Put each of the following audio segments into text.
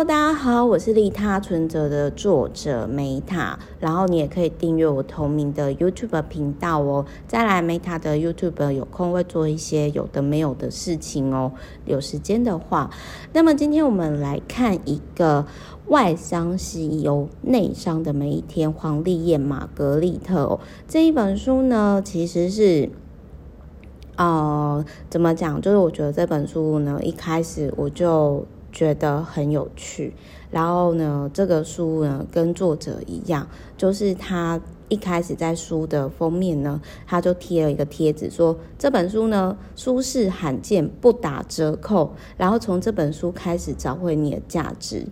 大家好，我是利他存折的作者梅塔然后你也可以订阅我同名的 YouTube 频道哦。再来梅塔的 YouTube 有空会做一些有的没有的事情哦，有时间的话。那么今天我们来看一个外商西游内商的每一天，黄丽燕玛格丽特哦，这一本书呢，其实是。呃，怎么讲？就是我觉得这本书呢，一开始我就觉得很有趣。然后呢，这个书呢，跟作者一样，就是他一开始在书的封面呢，他就贴了一个贴纸，说这本书呢，舒适罕见，不打折扣。然后从这本书开始找回你的价值。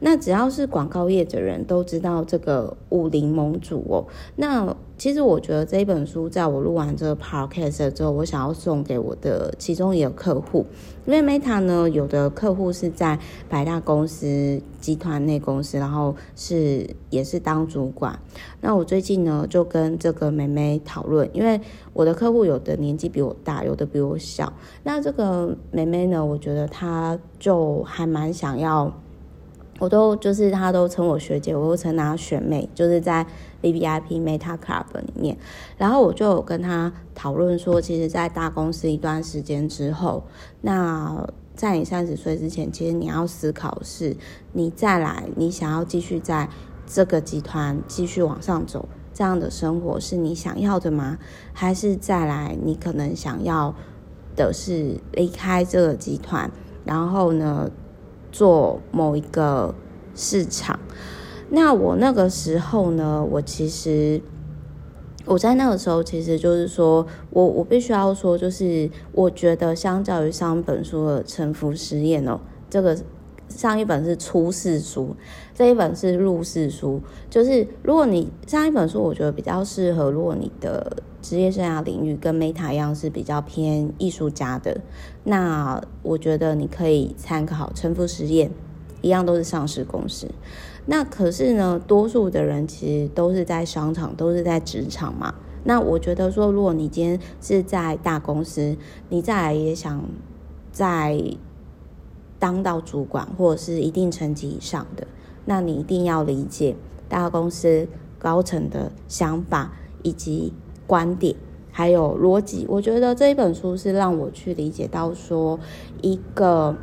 那只要是广告业的人都知道这个武林盟主哦。那其实我觉得这一本书，在我录完这个 podcast 之后，我想要送给我的其中一个客户，因为 Meta 呢，有的客户是在百大公司集团内公司，然后是也是当主管。那我最近呢，就跟这个妹妹讨论，因为我的客户有的年纪比我大，有的比我小。那这个妹妹呢，我觉得她就还蛮想要。我都就是他都称我学姐，我都称她学妹，就是在 VVIP Meta Club 里面。然后我就有跟他讨论说，其实，在大公司一段时间之后，那在你三十岁之前，其实你要思考是，你再来，你想要继续在这个集团继续往上走，这样的生活是你想要的吗？还是再来，你可能想要的是离开这个集团，然后呢，做某一个市场，那我那个时候呢，我其实我在那个时候，其实就是说我我必须要说，就是我觉得相较于上本书的《沉浮实验》哦，这个上一本是初试书，这一本是入世书。就是如果你上一本书，我觉得比较适合，如果你的职业生涯领域跟 Meta 一样是比较偏艺术家的，那我觉得你可以参考《臣服实验》，一样都是上市公司。那可是呢，多数的人其实都是在商场，都是在职场嘛。那我觉得说，如果你今天是在大公司，你再来也想在当到主管或者是一定层级以上的，那你一定要理解大公司高层的想法以及。观点还有逻辑，我觉得这一本书是让我去理解到说，一个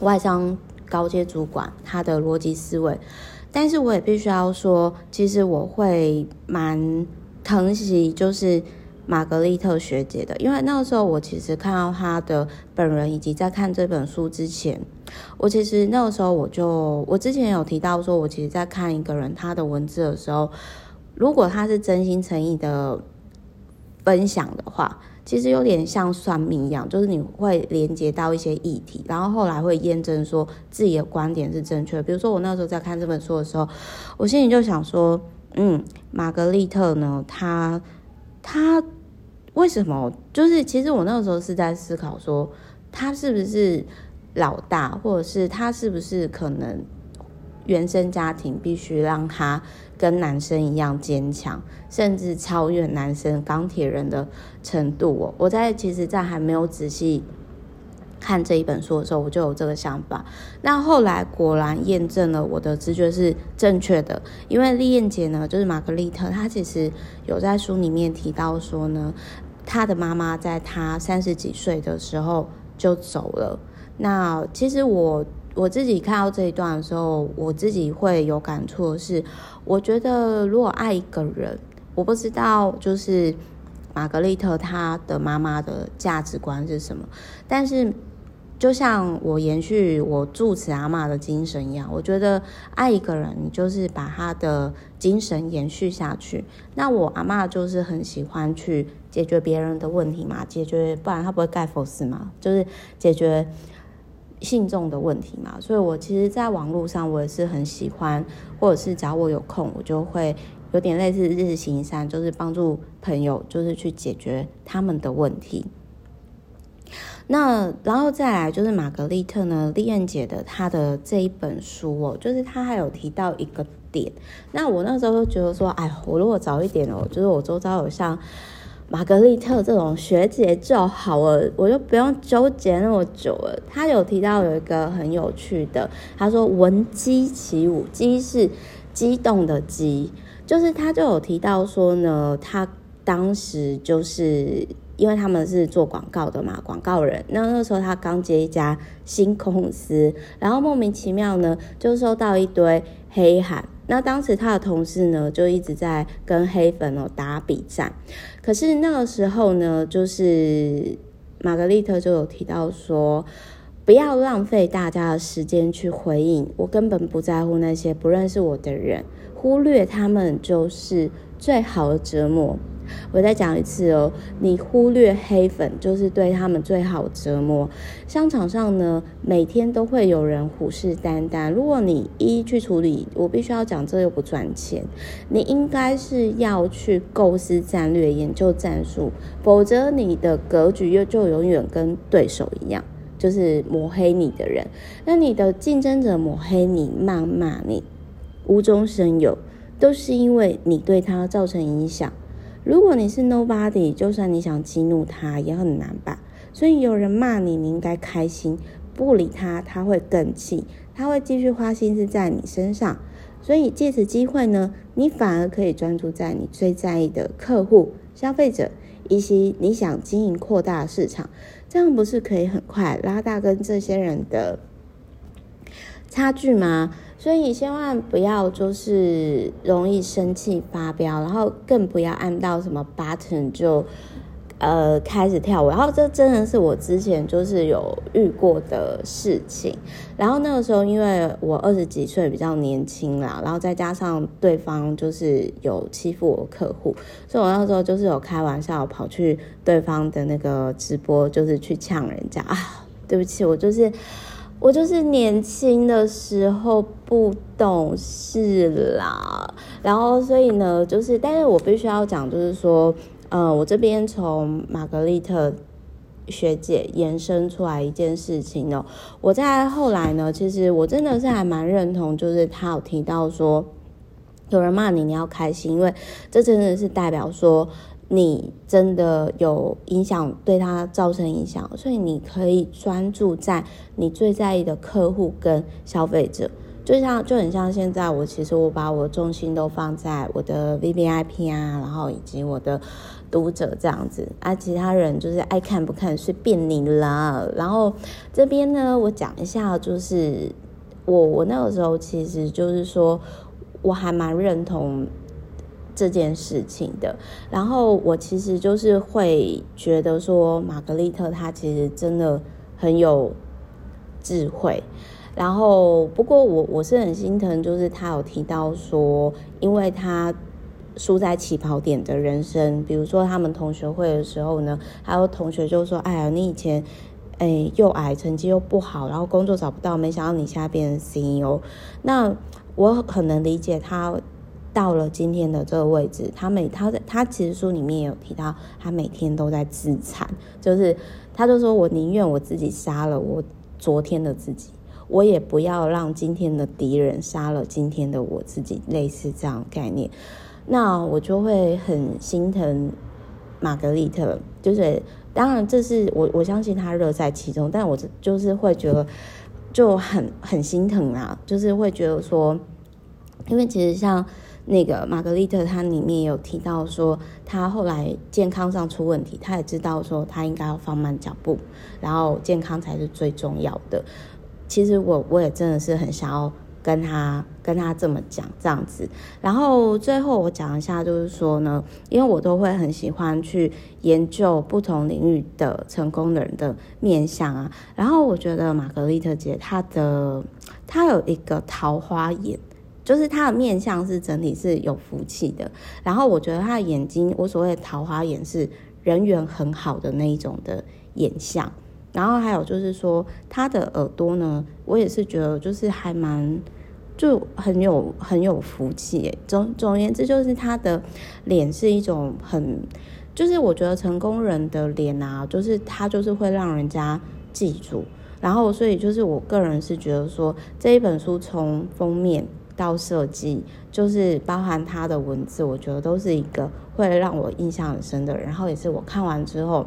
外商高阶主管他的逻辑思维。但是我也必须要说，其实我会蛮疼惜就是玛格丽特学姐的，因为那个时候我其实看到她的本人，以及在看这本书之前，我其实那个时候我就我之前有提到说，我其实在看一个人他的文字的时候。如果他是真心诚意的分享的话，其实有点像算命一样，就是你会连接到一些议题，然后后来会验证说自己的观点是正确。比如说我那时候在看这本书的时候，我心里就想说，嗯，玛格丽特呢，她他为什么？就是其实我那个时候是在思考说，他是不是老大，或者是他是不是可能原生家庭必须让他。跟男生一样坚强，甚至超越男生钢铁人的程度！我在其实，在还没有仔细看这一本书的时候，我就有这个想法。那后来果然验证了我的直觉是正确的，因为丽燕姐呢，就是玛格丽特，她其实有在书里面提到说呢，他的妈妈在他三十几岁的时候就走了。那其实我。我自己看到这一段的时候，我自己会有感触是，我觉得如果爱一个人，我不知道就是玛格丽特她的妈妈的价值观是什么，但是就像我延续我住持阿嬷的精神一样，我觉得爱一个人，你就是把他的精神延续下去。那我阿嬷就是很喜欢去解决别人的问题嘛，解决，不然他不会盖佛寺嘛，就是解决。信众的问题嘛，所以我其实，在网络上我也是很喜欢，或者是只要我有空，我就会有点类似日行善，就是帮助朋友，就是去解决他们的问题。那然后再来就是玛格丽特呢，丽燕姐的她的这一本书哦，就是她还有提到一个点。那我那时候就觉得说，哎，我如果早一点哦，就是我周遭有像玛格丽特这种学姐就好了，我就不用纠结那么久了。她有提到有一个很有趣的，她说闻鸡起舞，鸡是激动的鸡，就是她就有提到说呢，她当时就是因为他们是做广告的嘛，广告人，那那时候他刚接一家新公司，然后莫名其妙呢就收到一堆黑函。那当时他的同事呢，就一直在跟黑粉哦打比战。可是那个时候呢，就是玛格丽特就有提到说，不要浪费大家的时间去回应，我根本不在乎那些不认识我的人，忽略他们就是最好的折磨。我再讲一次哦，你忽略黑粉就是对他们最好折磨。商场上呢，每天都会有人虎视眈眈。如果你一一去处理，我必须要讲，这又不赚钱。你应该是要去构思战略、研究战术，否则你的格局又就永远跟对手一样，就是抹黑你的人。那你的竞争者抹黑你、谩骂你、无中生有，都是因为你对他造成影响。如果你是 nobody，就算你想激怒他也很难吧。所以有人骂你，你应该开心，不理他，他会更气，他会继续花心思在你身上。所以借此机会呢，你反而可以专注在你最在意的客户、消费者，以及你想经营扩大市场，这样不是可以很快拉大跟这些人的差距吗？所以千万不要就是容易生气发飙，然后更不要按到什么 button 就呃开始跳舞。然后这真的是我之前就是有遇过的事情。然后那个时候因为我二十几岁比较年轻啦，然后再加上对方就是有欺负我客户，所以我那时候就是有开玩笑跑去对方的那个直播，就是去呛人家啊，对不起，我就是。我就是年轻的时候不懂事啦，然后所以呢，就是，但是我必须要讲，就是说，呃，我这边从玛格丽特学姐延伸出来一件事情呢，我在后来呢，其实我真的是还蛮认同，就是他有提到说，有人骂你，你要开心，因为这真的是代表说。你真的有影响，对他造成影响，所以你可以专注在你最在意的客户跟消费者，就像就很像现在我其实我把我重心都放在我的 VVIP 啊，然后以及我的读者这样子啊，其他人就是爱看不看随便你了。然后这边呢，我讲一下，就是我我那个时候其实就是说我还蛮认同。这件事情的，然后我其实就是会觉得说，玛格丽特她其实真的很有智慧，然后不过我我是很心疼，就是她有提到说，因为她输在起跑点的人生，比如说他们同学会的时候呢，还有同学就说，哎呀，你以前哎又矮，成绩又不好，然后工作找不到，没想到你现在变成 CEO，那我很能理解他。到了今天的这个位置，他每他在他其实书里面也有提到，他每天都在自残，就是他就说，我宁愿我自己杀了我昨天的自己，我也不要让今天的敌人杀了今天的我自己，类似这样概念。那我就会很心疼玛格丽特，就是当然这是我我相信他乐在其中，但我就是会觉得就很很心疼啊，就是会觉得说，因为其实像。那个玛格丽特，她里面有提到说，她后来健康上出问题，她也知道说，她应该要放慢脚步，然后健康才是最重要的。其实我我也真的是很想要跟她跟她这么讲这样子。然后最后我讲一下，就是说呢，因为我都会很喜欢去研究不同领域的成功人的面相啊。然后我觉得玛格丽特姐她的她有一个桃花眼。就是他的面相是整体是有福气的，然后我觉得他的眼睛，我所谓的桃花眼是人缘很好的那一种的眼相，然后还有就是说他的耳朵呢，我也是觉得就是还蛮就很有很有福气。总总而言之，就是他的脸是一种很，就是我觉得成功人的脸啊，就是他就是会让人家记住，然后所以就是我个人是觉得说这一本书从封面。到设计，就是包含他的文字，我觉得都是一个会让我印象很深的。然后也是我看完之后，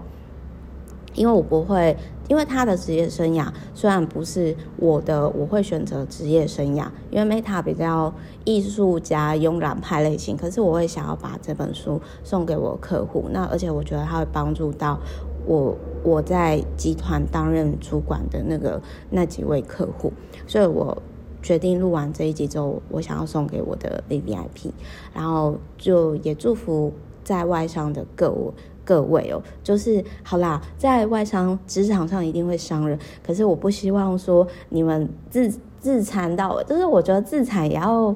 因为我不会，因为他的职业生涯虽然不是我的，我会选择职业生涯，因为 Meta 比较艺术家、慵懒派类型，可是我会想要把这本书送给我客户。那而且我觉得他会帮助到。我我在集团担任主管的那个那几位客户，所以我决定录完这一集之后，我想要送给我的 VVIP，然后就也祝福在外商的各位各位哦，就是好啦，在外商职场上一定会伤人，可是我不希望说你们自自残到，就是我觉得自残也要，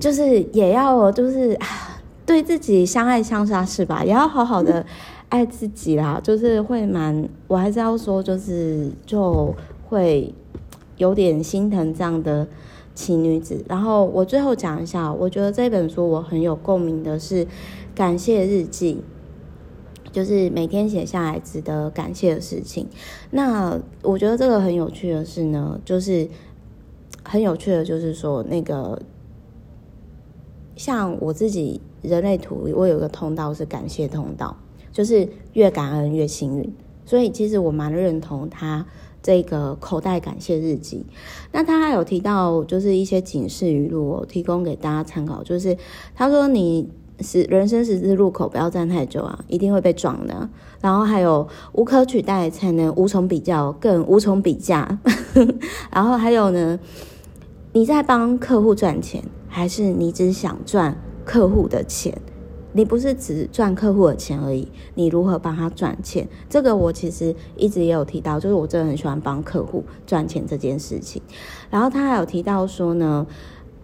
就是也要就是啊，对自己相爱相杀是吧？也要好好的。爱自己啦，就是会蛮，我还是要说，就是就会有点心疼这样的奇女子。然后我最后讲一下，我觉得这本书我很有共鸣的是感谢日记，就是每天写下来值得感谢的事情。那我觉得这个很有趣的是呢，就是很有趣的，就是说那个像我自己人类图，我有一个通道是感谢通道。就是越感恩越幸运，所以其实我蛮认同他这个口袋感谢日记。那他还有提到，就是一些警示语录，我提供给大家参考。就是他说：“你是人生十字路口，不要站太久啊，一定会被撞的。”然后还有无可取代才能无从比较，更无从比价。然后还有呢，你在帮客户赚钱，还是你只想赚客户的钱？你不是只赚客户的钱而已，你如何帮他赚钱？这个我其实一直也有提到，就是我真的很喜欢帮客户赚钱这件事情。然后他还有提到说呢，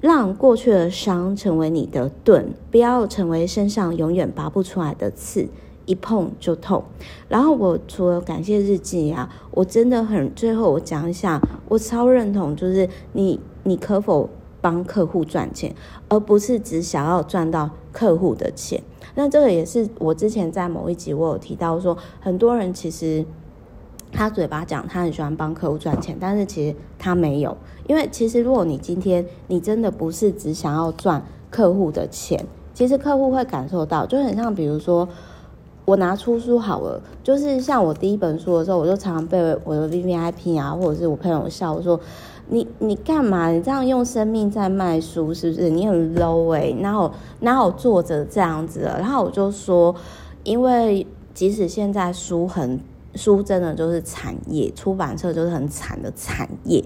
让过去的伤成为你的盾，不要成为身上永远拔不出来的刺，一碰就痛。然后我除了感谢日记啊，我真的很，最后我讲一下，我超认同，就是你你可否帮客户赚钱，而不是只想要赚到。客户的钱，那这个也是我之前在某一集我有提到说，很多人其实他嘴巴讲他很喜欢帮客户赚钱，但是其实他没有，因为其实如果你今天你真的不是只想要赚客户的钱，其实客户会感受到，就很像比如说我拿出书好了，就是像我第一本书的时候，我就常常被我的 VVIP 啊，或者是我朋友笑我说。你你干嘛？你这样用生命在卖书，是不是？你很 low 哎、欸！然后然后作者这样子，然后我就说，因为即使现在书很书真的就是产业，出版社就是很惨的产业。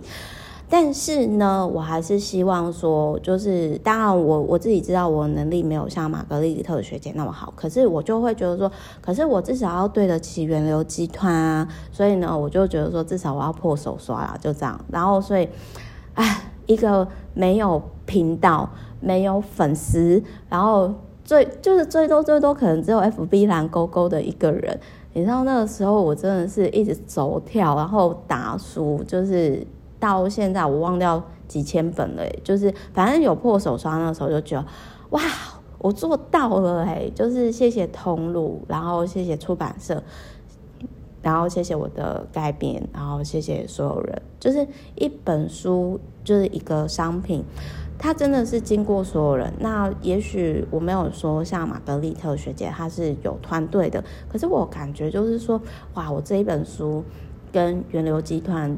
但是呢，我还是希望说，就是当然我我自己知道我能力没有像玛格丽特学姐那么好，可是我就会觉得说，可是我至少要对得起源流集团啊，所以呢，我就觉得说，至少我要破手刷啦，就这样。然后所以，哎，一个没有频道、没有粉丝，然后最就是最多最多可能只有 FB 蓝勾勾的一个人，你知道那个时候我真的是一直走跳，然后打书，就是。到现在我忘掉几千本了，就是反正有破手刷，那时候就觉得哇，我做到了哎！就是谢谢通路，然后谢谢出版社，然后谢谢我的改编，然后谢谢所有人。就是一本书，就是一个商品，它真的是经过所有人。那也许我没有说像玛格丽特学姐，她是有团队的，可是我感觉就是说，哇，我这一本书跟源流集团。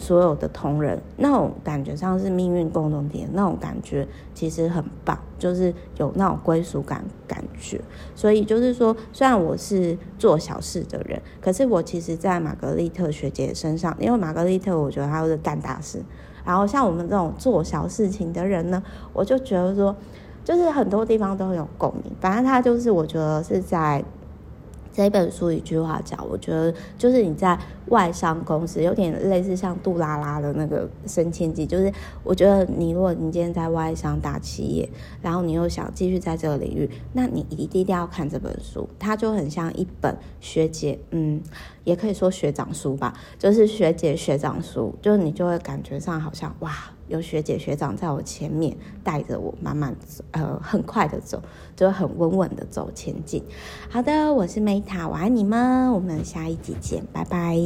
所有的同仁，那种感觉上是命运共同体，那种感觉其实很棒，就是有那种归属感感觉。所以就是说，虽然我是做小事的人，可是我其实，在玛格丽特学姐身上，因为玛格丽特，我觉得她是干大事。然后像我们这种做小事情的人呢，我就觉得说，就是很多地方都很有共鸣。反正他就是，我觉得是在。这本书一句话讲，我觉得就是你在外商公司有点类似像杜拉拉的那个升迁记，就是我觉得你如果你今天在外商大企业，然后你又想继续在这个领域，那你一定一定要看这本书，它就很像一本学姐，嗯，也可以说学长书吧，就是学姐学长书，就是你就会感觉上好像哇。有学姐学长在我前面带着我慢慢走，呃，很快的走，就很稳稳的走前进。好的，我是 Meta，我爱你们，我们下一集见，拜拜。